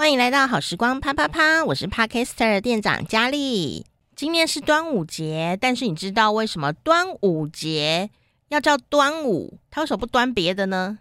欢迎来到好时光啪啪啪，我是 Podcaster 店长佳丽。今天是端午节，但是你知道为什么端午节要叫端午？它为什么不端别的呢？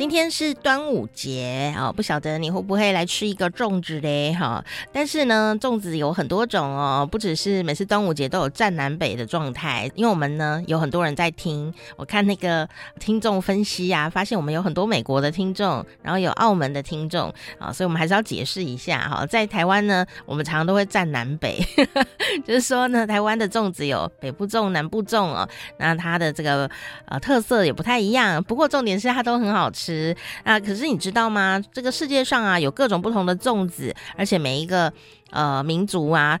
今天是端午节哦，不晓得你会不会来吃一个粽子嘞？哈，但是呢，粽子有很多种哦，不只是每次端午节都有占南北的状态。因为我们呢有很多人在听，我看那个听众分析啊，发现我们有很多美国的听众，然后有澳门的听众啊，所以我们还是要解释一下哈。在台湾呢，我们常常都会占南北，就是说呢，台湾的粽子有北部粽、南部粽哦，那它的这个呃特色也不太一样。不过重点是它都很好吃。啊，可是你知道吗？这个世界上啊，有各种不同的粽子，而且每一个呃民族啊。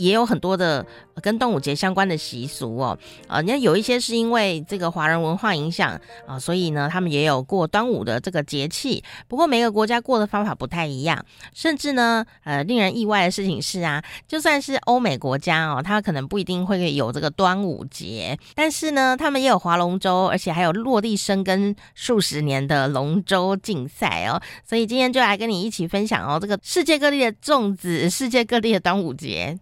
也有很多的跟端午节相关的习俗哦，呃，你看有一些是因为这个华人文化影响啊，所以呢，他们也有过端午的这个节气。不过每个国家过的方法不太一样，甚至呢，呃，令人意外的事情是啊，就算是欧美国家哦，他可能不一定会有这个端午节，但是呢，他们也有划龙舟，而且还有落地生根数十年的龙舟竞赛哦。所以今天就来跟你一起分享哦，这个世界各地的粽子，世界各地的端午节。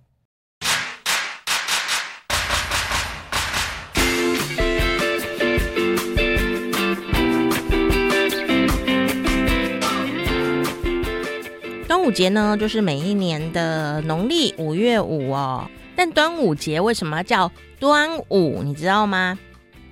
午节呢，就是每一年的农历五月五哦。但端午节为什么叫端午？你知道吗？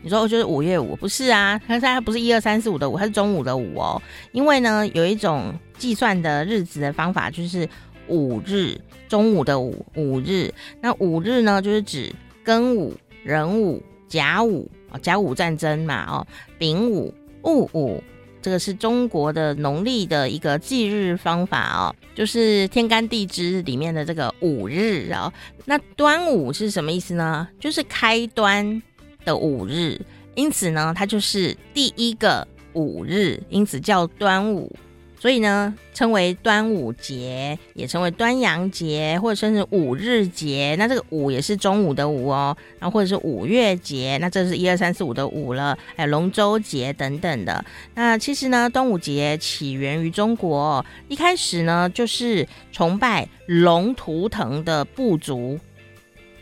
你说就是五月五，不是啊？它它不是一二三四五的五，它是中午的午哦。因为呢，有一种计算的日子的方法，就是五日，中午的午，五日。那五日呢，就是指庚午、壬午、甲午哦，甲午战争嘛哦，丙午、戊午。这个是中国的农历的一个忌日方法哦，就是天干地支里面的这个五日哦。那端午是什么意思呢？就是开端的五日，因此呢，它就是第一个五日，因此叫端午。所以呢，称为端午节，也称为端阳节，或者甚至五日节。那这个五也是中午的午哦，然后或者是五月节，那这是一二三四五的五了，还有龙舟节等等的。那其实呢，端午节起源于中国，一开始呢就是崇拜龙图腾的部族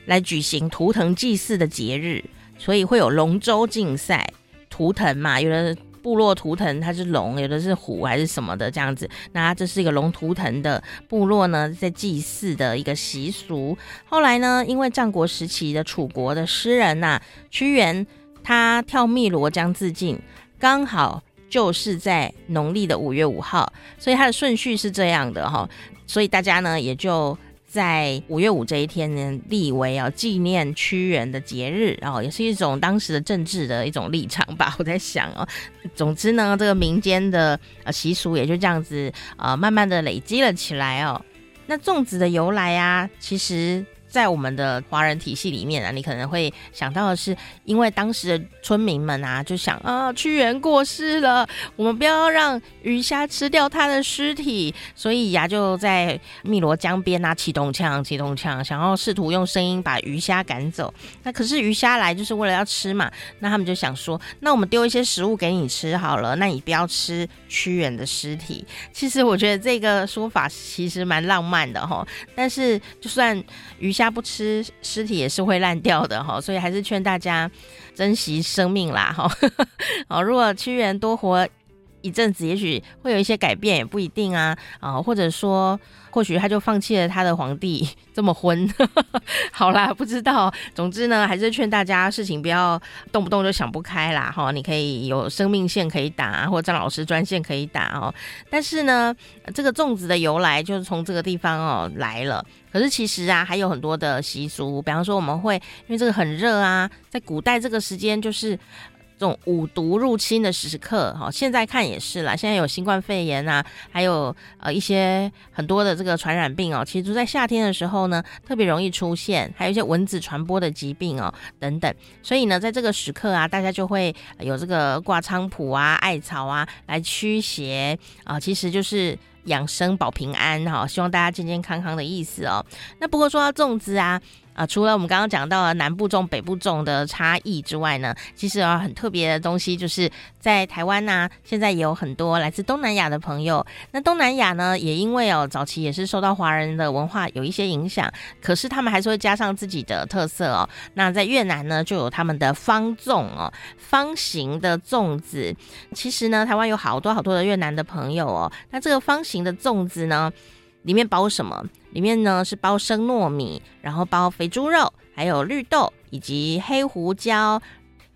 来举行图腾祭祀的节日，所以会有龙舟竞赛，图腾嘛，有的。部落图腾它是龙，有的是虎还是什么的这样子。那这是一个龙图腾的部落呢，在祭祀的一个习俗。后来呢，因为战国时期的楚国的诗人呐、屈原，他跳汨罗江自尽，刚好就是在农历的五月五号，所以它的顺序是这样的哈。所以大家呢也就。在五月五这一天呢，立为啊纪念屈原的节日，然后也是一种当时的政治的一种立场吧。我在想哦，总之呢，这个民间的呃习俗也就这样子啊慢慢的累积了起来哦。那粽子的由来啊，其实。在我们的华人体系里面啊，你可能会想到的是，因为当时的村民们啊，就想啊，屈原过世了，我们不要让鱼虾吃掉他的尸体，所以呀、就在汨罗江边啊，启动枪，启动枪，想要试图用声音把鱼虾赶走。那可是鱼虾来就是为了要吃嘛，那他们就想说，那我们丢一些食物给你吃好了，那你不要吃屈原的尸体。其实我觉得这个说法其实蛮浪漫的哈，但是就算鱼虾。他不吃尸体也是会烂掉的哈，所以还是劝大家珍惜生命啦哈。好，如果屈原多活一阵子，也许会有一些改变，也不一定啊啊，或者说。或许他就放弃了他的皇帝 这么昏，好啦，不知道。总之呢，还是劝大家事情不要动不动就想不开啦哈。你可以有生命线可以打，或者张老师专线可以打哦。但是呢，这个粽子的由来就是从这个地方哦来了。可是其实啊，还有很多的习俗，比方说我们会因为这个很热啊，在古代这个时间就是。这种五毒入侵的时刻，哈，现在看也是啦。现在有新冠肺炎啊，还有呃一些很多的这个传染病哦，其实都在夏天的时候呢，特别容易出现，还有一些蚊子传播的疾病哦，等等。所以呢，在这个时刻啊，大家就会有这个挂菖蒲啊、艾草啊来驱邪啊，其实就是养生保平安哈，希望大家健健康康的意思哦。那不过说到粽子啊。啊，除了我们刚刚讲到的南部粽、北部粽的差异之外呢，其实啊，很特别的东西就是在台湾呢、现在也有很多来自东南亚的朋友。那东南亚呢，也因为哦，早期也是受到华人的文化有一些影响，可是他们还是会加上自己的特色哦。那在越南呢，就有他们的方粽哦，方形的粽子。其实呢，台湾有好多好多的越南的朋友哦。那这个方形的粽子呢，里面包什么？里面呢是包生糯米，然后包肥猪肉，还有绿豆以及黑胡椒。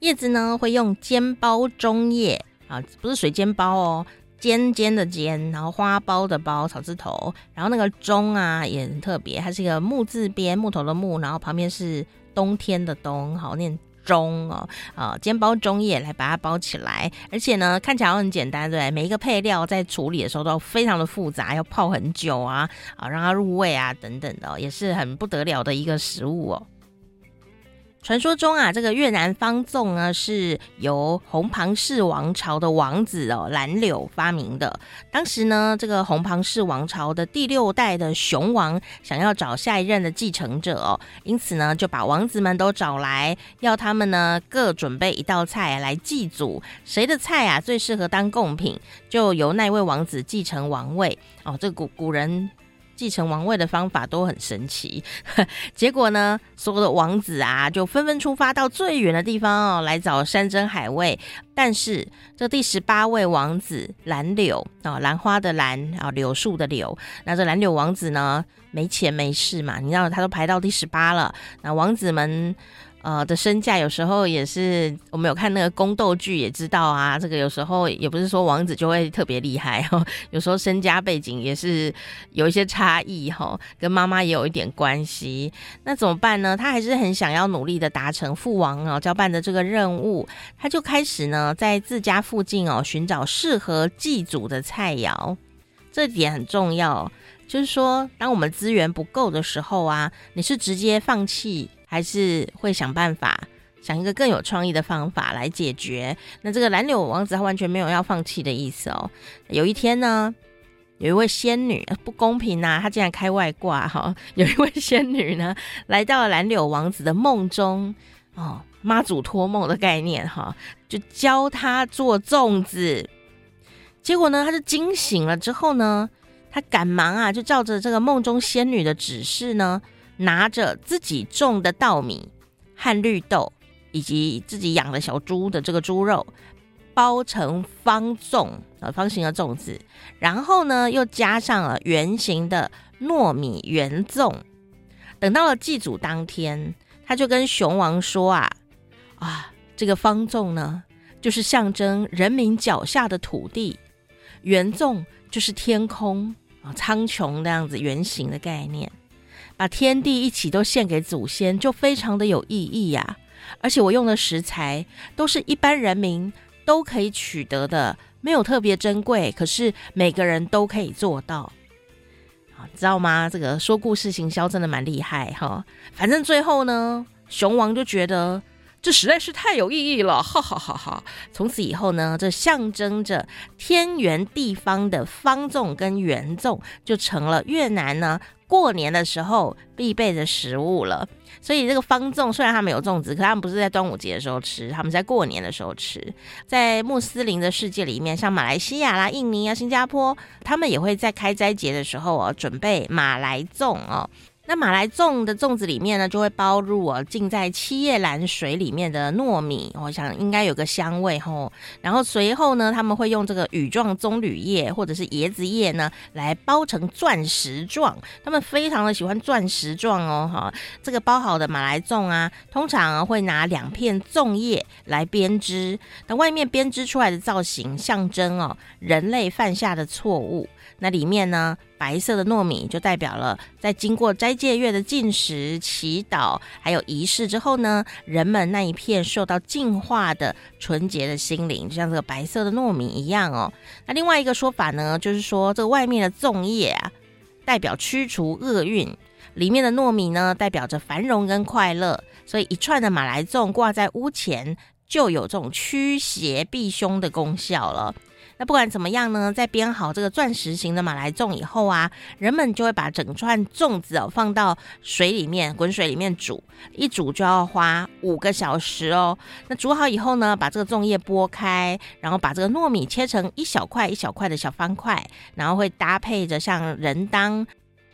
叶子呢会用煎包中叶啊，不是水煎包哦，尖尖的尖，然后花苞的苞，草字头，然后那个中啊也很特别，它是一个木字边，木头的木，然后旁边是冬天的冬，好念中哦，啊煎包中叶来把它包起来，而且呢看起来很简单，对，每一个配料在处理的时候都非常的复杂，要泡很久啊，啊让它入味啊等等的，也是很不得了的一个食物哦。传说中啊，这个越南方粽呢，是由红庞氏王朝的王子哦蓝柳发明的。当时呢，这个红庞氏王朝的第六代的雄王想要找下一任的继承者哦，因此呢，就把王子们都找来，要他们呢各准备一道菜来祭祖，谁的菜啊最适合当贡品，就由那位王子继承王位哦。这古古人。继承王位的方法都很神奇，结果呢，所有的王子啊就纷纷出发到最远的地方哦，来找山珍海味。但是这第十八位王子兰柳啊，兰花的兰啊，柳树的柳，那这兰柳王子呢，没钱没势嘛，你知道他都排到第十八了，那王子们。呃的身价有时候也是，我们有看那个宫斗剧也知道啊，这个有时候也不是说王子就会特别厉害哦，有时候身家背景也是有一些差异哈、哦，跟妈妈也有一点关系。那怎么办呢？他还是很想要努力的达成父王哦交办的这个任务，他就开始呢在自家附近哦寻找适合祭祖的菜肴，这点很重要，就是说当我们资源不够的时候啊，你是直接放弃。还是会想办法，想一个更有创意的方法来解决。那这个蓝柳王子他完全没有要放弃的意思哦。有一天呢，有一位仙女，不公平呐、啊，他竟然开外挂哈、有一位仙女呢，来到了兰柳王子的梦中哦，妈祖托梦的概念哈、就教他做粽子。结果呢，他就惊醒了之后呢，他赶忙啊，就照着这个梦中仙女的指示呢。拿着自己种的稻米和绿豆，以及自己养的小猪的这个猪肉，包成方粽，呃，方形的粽子，然后呢，又加上了圆形的糯米圆粽。等到了祭祖当天，他就跟熊王说啊，啊，这个方粽呢，就是象征人民脚下的土地，圆粽就是天空啊，苍穹那样子圆形的概念。把天地一起都献给祖先，就非常的有意义呀、而且我用的食材都是一般人民都可以取得的，没有特别珍贵，可是每个人都可以做到。啊，知道吗？这个说故事行销真的蛮厉害哈！反正最后呢，雄王就觉得。这实在是太有意义了，哈哈哈哈！从此以后呢，这象征着天圆地方的方粽跟圆粽就成了越南呢过年的时候必备的食物了。所以这个方粽虽然他们有粽子，可他们不是在端午节的时候吃，他们在过年的时候吃。在穆斯林的世界里面，像马来西亚啦、印尼啊、新加坡，他们也会在开斋节的时候哦，准备马来粽哦。那马来粽的粽子里面呢，就会包入啊浸在七叶兰水里面的糯米，我想应该有个香味吼。然后随后呢，他们会用这个羽状棕榈叶或者是椰子叶呢，来包成钻石状。他们非常的喜欢钻石状哦，哈。这个包好的马来粽啊，通常会拿两片粽叶来编织，那外面编织出来的造型象征哦人类犯下的错误。那里面呢，白色的糯米就代表了在经过斋戒月的进食、祈祷还有仪式之后呢，人们那一片受到净化的纯洁的心灵，就像这个白色的糯米一样哦。那另外一个说法呢，就是说这个外面的粽叶啊，代表驱除厄运，里面的糯米呢，代表着繁荣跟快乐，所以一串的马来粽挂在屋前，就有这种驱邪避凶的功效了。那不管怎么样呢，在编好这个钻石型的马来粽以后啊，人们就会把整串粽子哦放到水里面，滚水里面煮，一煮就要花五个小时哦。那煮好以后呢，把这个粽叶剥开，然后把这个糯米切成一小块一小块的小方块，然后会搭配着像仁当。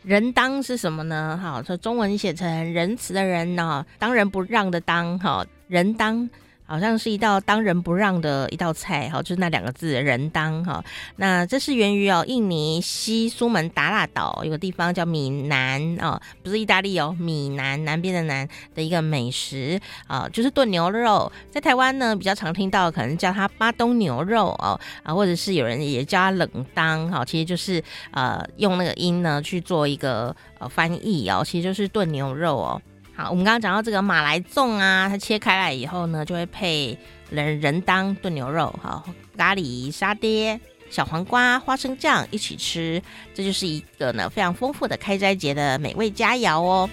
仁当是什么呢？哈，说中文写成仁慈的仁呢，当仁不让的当，哈，仁当。好像是一道当仁不让的一道菜，哈，就是那两个字“人当”哈。那这是源于哦，印尼西苏门答腊岛有个地方叫米南哦，不是意大利哦，米南南边的南的一个美食啊，就是炖牛肉。在台湾呢，比较常听到可能叫它巴东牛肉哦，啊，或者是有人也叫它冷当哈，其实就是呃用那个音呢去做一个呃翻译哦，其实就是炖牛肉哦。好，我们刚刚讲到这个马来粽啊，它切开来以后呢，就会配人人当炖牛肉，好，咖喱沙爹、小黄瓜、花生酱一起吃，这就是一个呢非常丰富的开斋节的美味佳肴哦。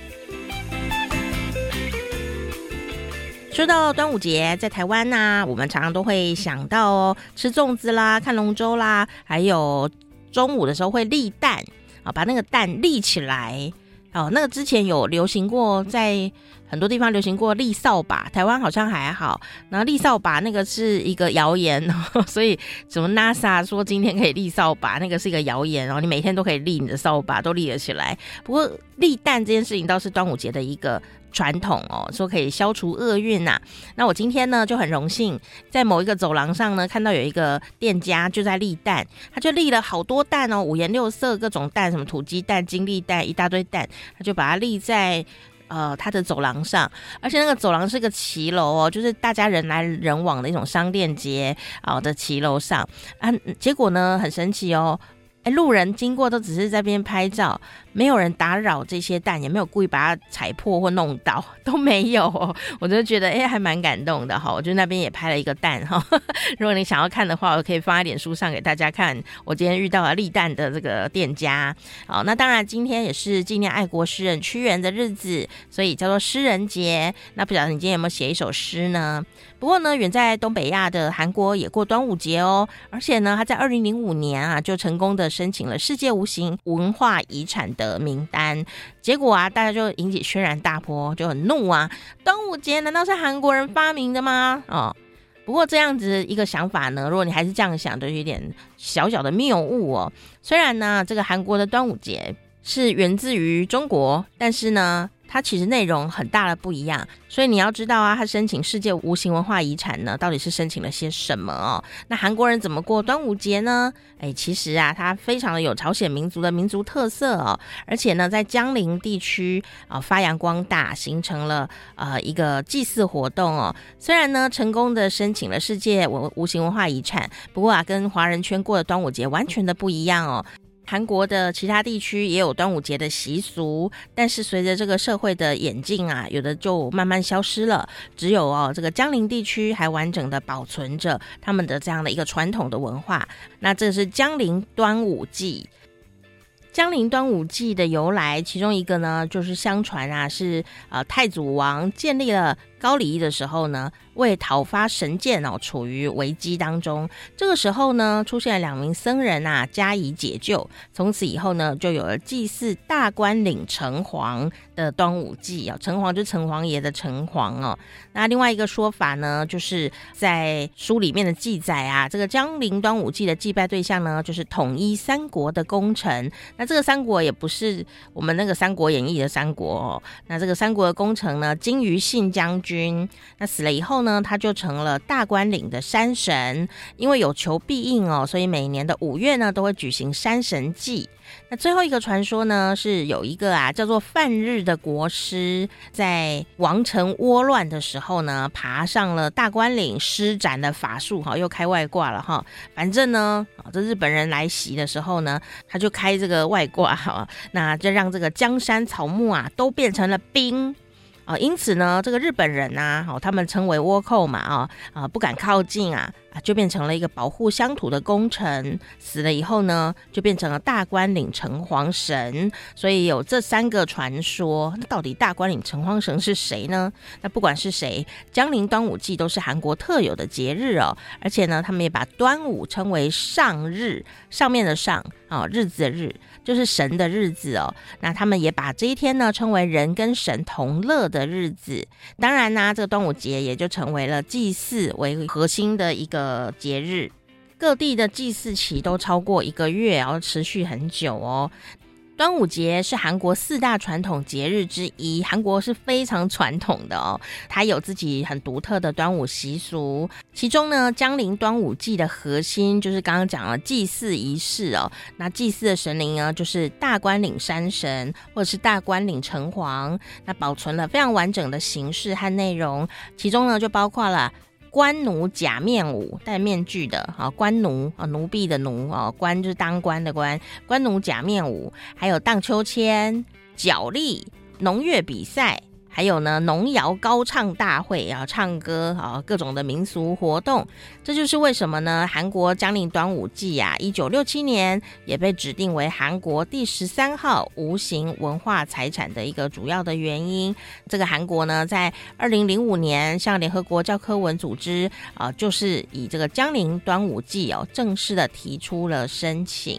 说到端午节，在台湾呢、我们常常都会想到哦，吃粽子啦，看龙舟啦，还有中午的时候会立蛋啊，把那个蛋立起来。哦，那个之前有流行过，在很多地方流行过立扫把，台湾好像还好。然后立扫把那个是一个谣言，所以什么 NASA 说今天可以立扫把，那个是一个谣言。然后你每天都可以立你的扫把，都立得起来。不过立蛋这件事情倒是端午节的一个。传统哦，说可以消除厄运呐。那我今天呢就很荣幸，在某一个走廊上呢，看到有一个店家就在立蛋，他就立了好多蛋哦，五颜六色各种蛋，什么土鸡蛋、金栗蛋，一大堆蛋，他就把它立在呃他的走廊上，而且那个走廊是个骑楼哦，就是大家人来人往的一种商店街啊的骑楼上啊，结果呢很神奇哦。哎，路人经过都只是在边拍照，没有人打扰这些蛋，也没有故意把它踩破或弄倒，都没有哦。我就觉得哎，还蛮感动的哈。我就那边也拍了一个蛋哈。如果你想要看的话，我可以放在脸书上给大家看。我今天遇到了立蛋的这个店家。好，那当然今天也是纪念爱国诗人屈原的日子，所以叫做诗人节。那不晓得你今天有没有写一首诗呢？不过呢，远在东北亚的韩国也过端午节哦，而且呢，他在二零零五年啊就成功的申请了世界无形文化遗产的的名单，结果啊，大家就引起轩然大波，就很怒啊！端午节难道是韩国人发明的吗？哦，不过这样子一个想法呢，如果你还是这样想，就有点小小的谬误哦。虽然呢，这个韩国的端午节是源自于中国，但是呢。它其实内容很大的不一样，所以你要知道啊，它申请世界无形文化遗产呢，到底是申请了些什么哦？那韩国人怎么过端午节呢？哎，其实啊，它非常的有朝鲜民族的民族特色哦，而且呢，在江陵地区啊发扬光大，形成了呃一个祭祀活动哦。虽然呢，成功的申请了世界文无形文化遗产，不过啊，跟华人圈过的端午节完全的不一样哦。韩国的其他地区也有端午节的习俗，但是随着这个社会的演进啊，有的就慢慢消失了。只有哦，这个江陵地区还完整的保存着他们的这样的一个传统的文化。那这是江陵端午祭。江陵端午祭的由来，其中一个呢，就是相传啊，是呃太祖王建立了。高丽的时候呢，为讨伐神剑哦，处于危机当中。这个时候呢，出现了两名僧人啊，加以解救。从此以后呢，就有了祭祀大官岭城隍的端午祭啊。城隍就是城隍爷的城隍哦。那另外一个说法呢，就是在书里面的记载啊，这个江陵端午祭的祭拜对象呢，就是统一三国的功臣。那这个三国也不是我们那个《三国演义》的三国哦。那这个三国的功臣呢，金于信将军。君，那死了以后呢，他就成了大关岭的山神，因为有求必应哦，所以每年的五月呢，都会举行山神祭。那最后一个传说呢，是有一个啊叫做范日的国师，在王城倭乱的时候呢，爬上了大关岭，施展了法术哈，又开外挂了哈。反正呢，这日本人来袭的时候呢，他就开这个外挂哈，那就让这个江山草木啊都变成了冰。啊，因此呢，这个日本人呐，哦，他们称为倭寇嘛，啊啊，不敢靠近啊。啊，就变成了一个保护乡土的功臣。死了以后呢，就变成了大官岭城隍神。所以有这三个传说。那到底大官岭城隍神是谁呢？那不管是谁，江陵端午祭都是韩国特有的节日哦。而且呢，他们也把端午称为上日，上面的上啊、日子的日。就是神的日子哦，那他们也把这一天呢称为人跟神同乐的日子。当然呢、这个端午节也就成为了祭祀为核心的一个呃节日。各地的祭祀期都超过一个月，然后持续很久哦。端午节是韩国四大传统节日之一，韩国是非常传统的哦，它有自己很独特的端午习俗。其中呢，江陵端午祭的核心就是刚刚讲了祭祀仪式哦。那祭祀的神灵呢，就是大关岭山神或者是大关岭城隍。那保存了非常完整的形式和内容，其中呢就包括了。官奴假面舞，戴面具的啊，官奴啊，奴婢的奴啊，官就是当官的官，官奴假面舞，还有荡秋千、角力、农乐比赛。还有呢，农谣高唱大会啊，唱歌啊，各种的民俗活动，这就是为什么呢？韩国江陵端午祭啊，一九六七年也被指定为韩国第十三号无形文化财产的一个主要的原因。这个韩国呢，在二零零五年向联合国教科文组织啊，就是以这个江陵端午祭哦，正式的提出了申请。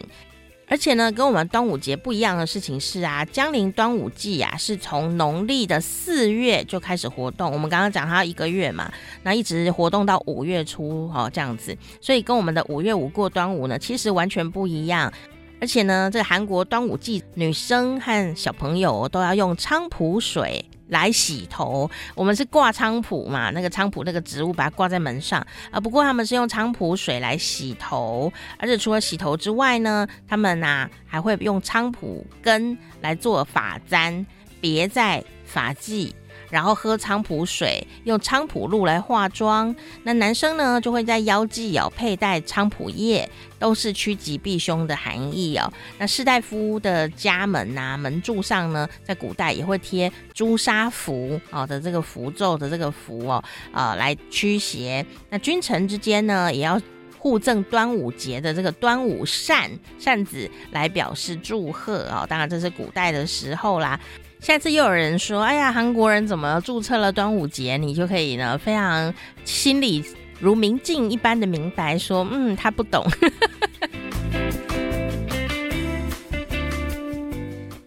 而且呢，跟我们端午节不一样的事情是啊，江陵端午祭啊，是从农历的四月就开始活动。我们刚刚讲它一个月嘛，那一直活动到五月初哦，这样子。所以跟我们的五月五过端午呢，其实完全不一样。而且呢，这韩国端午祭，女生和小朋友都要用菖蒲水。来洗头，我们是挂菖蒲嘛，那个菖蒲那个植物把它挂在门上啊。不过他们是用菖蒲水来洗头，而且除了洗头之外呢，他们呐、啊、还会用菖蒲根来做发簪，别在发髻。然后喝菖蒲水，用菖蒲露来化妆。那男生呢，就会在腰际哦佩戴菖蒲叶，都是趋吉避凶的含义哦。那士大夫的家门呐、啊，门柱上呢，在古代也会贴朱砂符哦的这个符咒的这个符哦，呃，来驱邪。那君臣之间呢，也要互赠端午节的这个端午扇扇子来表示祝贺哦。当然这是古代的时候啦。下次又有人说：“哎呀，韩国人怎么注册了端午节？”你就可以呢，非常心里如明镜一般的明白说：“嗯，他不懂。”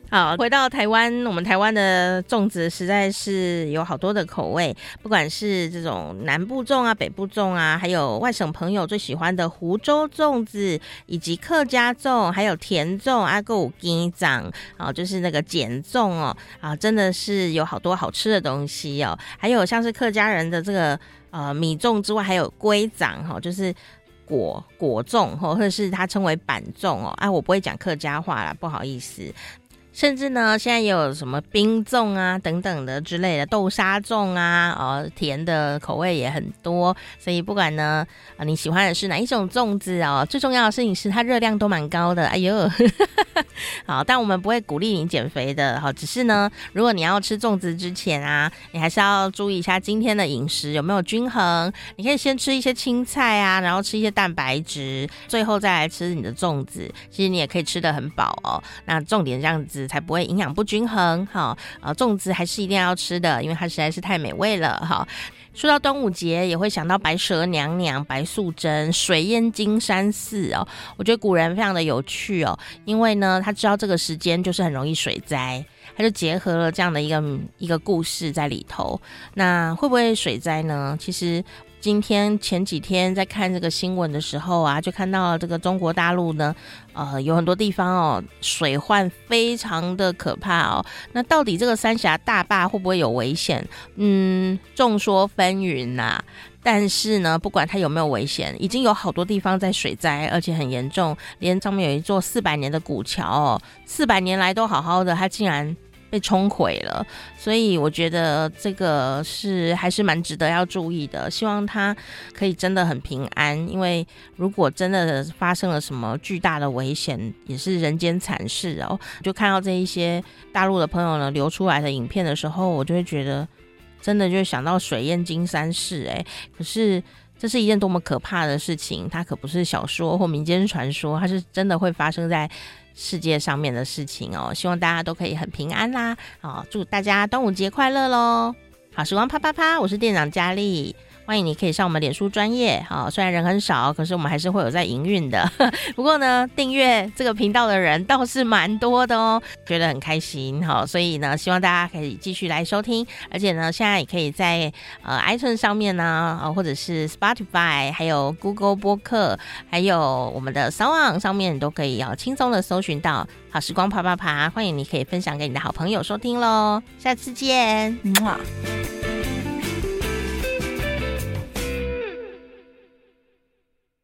好，回到台湾，我们台湾的粽子实在是有好多的口味，不管是这种南部粽啊、北部粽啊，还有外省朋友最喜欢的湖州粽子，以及客家粽，还有甜粽、阿狗鸡掌啊，就是那个碱粽哦，啊，真的是有好多好吃的东西哦。还有像是客家人的这个呃米粽之外，还有龟掌哈，就是果果粽或者是它称为板粽哦。啊，我不会讲客家话啦，不好意思。甚至呢，现在也有什么冰粽啊等等的之类的豆沙粽啊，哦，甜的口味也很多，所以不管呢，啊你喜欢的是哪一种粽子哦，最重要的事情是它热量都蛮高的。哎呦，好，但我们不会鼓励你减肥的，好，只是呢，如果你要吃粽子之前啊，你还是要注意一下今天的饮食有没有均衡。你可以先吃一些青菜啊，然后吃一些蛋白质，最后再来吃你的粽子。其实你也可以吃得很饱哦。那重点这样子。才不会营养不均衡哈，呃，粽子还是一定要吃的，因为它实在是太美味了哈。说到端午节，也会想到白蛇娘娘、白素贞、水淹金山寺哦。我觉得古人非常的有趣哦，因为呢，他知道这个时间就是很容易水灾，他就结合了这样的一个一个故事在里头。那会不会水灾呢？其实。今天前几天在看这个新闻的时候啊，就看到这个中国大陆呢，呃，有很多地方哦，水患非常的可怕哦。那到底这个三峡大坝会不会有危险？嗯，众说纷纭呐。但是呢，不管它有没有危险，已经有好多地方在水灾，而且很严重，连上面有一座四百年的古桥哦，四百年来都好好的，它竟然。被冲毁了，所以我觉得这个是还是蛮值得要注意的。希望他可以真的很平安，因为如果真的发生了什么巨大的危险，也是人间惨事哦。就看到这一些大陆的朋友呢流出来的影片的时候，我就会觉得真的就想到水淹金山寺。诶，可是这是一件多么可怕的事情！它可不是小说或民间传说，它是真的会发生在世界上面的事情哦。希望大家都可以很平安啦！好，祝大家端午节快乐喽！好时光啪啪啪，我是店长佳丽。欢迎你可以上我们脸书专业，好，虽然人很少，可是我们还是会有在营运的。不过呢，订阅这个频道的人倒是蛮多的哦，觉得很开心，好，所以呢，希望大家可以继续来收听，而且呢，现在也可以在呃 iTunes 上面呢，或者是 Spotify，还有 Google 播客，还有我们的 Sound 上面都可以要轻松的搜寻到好时光啪啪啪，欢迎你可以分享给你的好朋友收听喽，下次见，木啊。